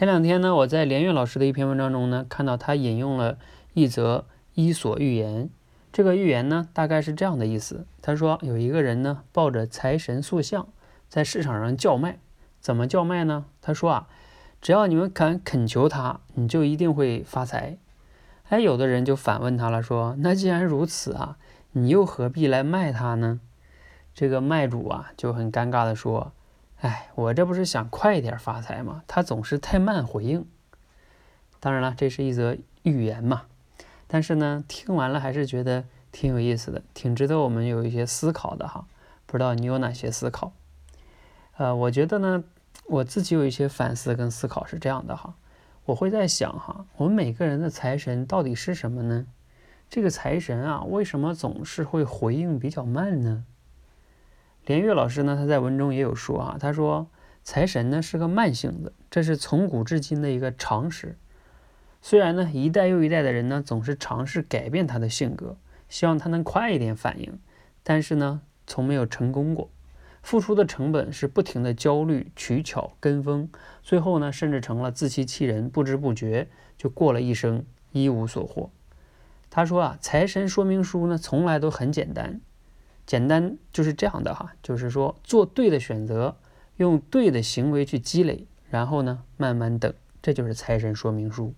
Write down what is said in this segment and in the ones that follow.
前两天呢，我在连岳老师的一篇文章中呢，看到他引用了一则伊索寓言。这个寓言呢，大概是这样的意思：他说有一个人呢，抱着财神塑像，在市场上叫卖。怎么叫卖呢？他说啊，只要你们敢恳求他，你就一定会发财。哎，有的人就反问他了，说那既然如此啊，你又何必来卖他呢？这个卖主啊就很尴尬的说。哎，我这不是想快点发财吗？他总是太慢回应。当然了，这是一则寓言嘛。但是呢，听完了还是觉得挺有意思的，挺值得我们有一些思考的哈。不知道你有哪些思考？呃，我觉得呢，我自己有一些反思跟思考是这样的哈。我会在想哈，我们每个人的财神到底是什么呢？这个财神啊，为什么总是会回应比较慢呢？连岳老师呢，他在文中也有说啊，他说财神呢是个慢性子，这是从古至今的一个常识。虽然呢一代又一代的人呢总是尝试改变他的性格，希望他能快一点反应，但是呢从没有成功过。付出的成本是不停的焦虑、取巧、跟风，最后呢甚至成了自欺欺人，不知不觉就过了一生一无所获。他说啊，财神说明书呢从来都很简单。简单就是这样的哈，就是说做对的选择，用对的行为去积累，然后呢慢慢等，这就是财神说明书。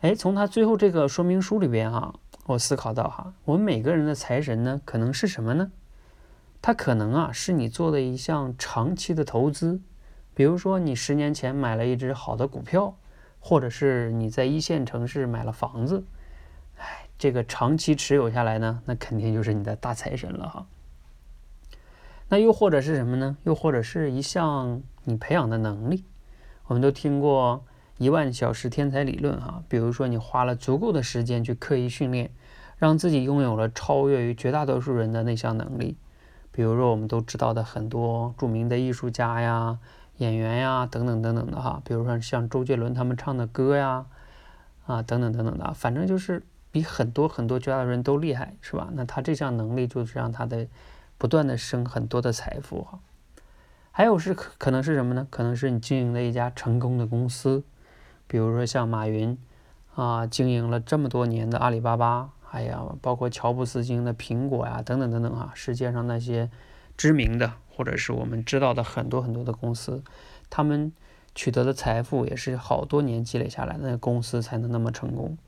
哎，从他最后这个说明书里边哈，我思考到哈，我们每个人的财神呢，可能是什么呢？他可能啊是你做的一项长期的投资，比如说你十年前买了一只好的股票，或者是你在一线城市买了房子。这个长期持有下来呢，那肯定就是你的大财神了哈。那又或者是什么呢？又或者是一项你培养的能力。我们都听过一万小时天才理论哈，比如说你花了足够的时间去刻意训练，让自己拥有了超越于绝大多数人的那项能力。比如说我们都知道的很多著名的艺术家呀、演员呀等等等等的哈，比如说像周杰伦他们唱的歌呀，啊等等等等的，反正就是。比很多很多绝大多数人都厉害，是吧？那他这项能力就是让他的不断的生很多的财富哈。还有是可可能是什么呢？可能是你经营了一家成功的公司，比如说像马云啊，经营了这么多年的阿里巴巴，还有包括乔布斯经营的苹果呀，等等等等啊，世界上那些知名的或者是我们知道的很多很多的公司，他们取得的财富也是好多年积累下来，那公司才能那么成功。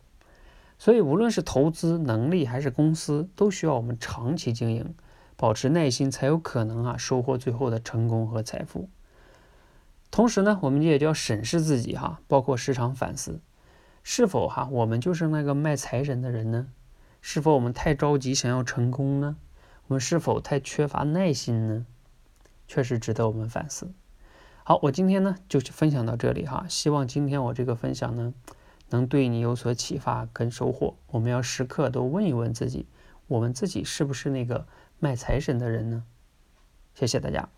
所以，无论是投资能力还是公司，都需要我们长期经营，保持耐心，才有可能啊收获最后的成功和财富。同时呢，我们也就要审视自己哈，包括时常反思，是否哈我们就是那个卖财神的人呢？是否我们太着急想要成功呢？我们是否太缺乏耐心呢？确实值得我们反思。好，我今天呢就分享到这里哈，希望今天我这个分享呢。能对你有所启发跟收获，我们要时刻都问一问自己，我们自己是不是那个卖财神的人呢？谢谢大家。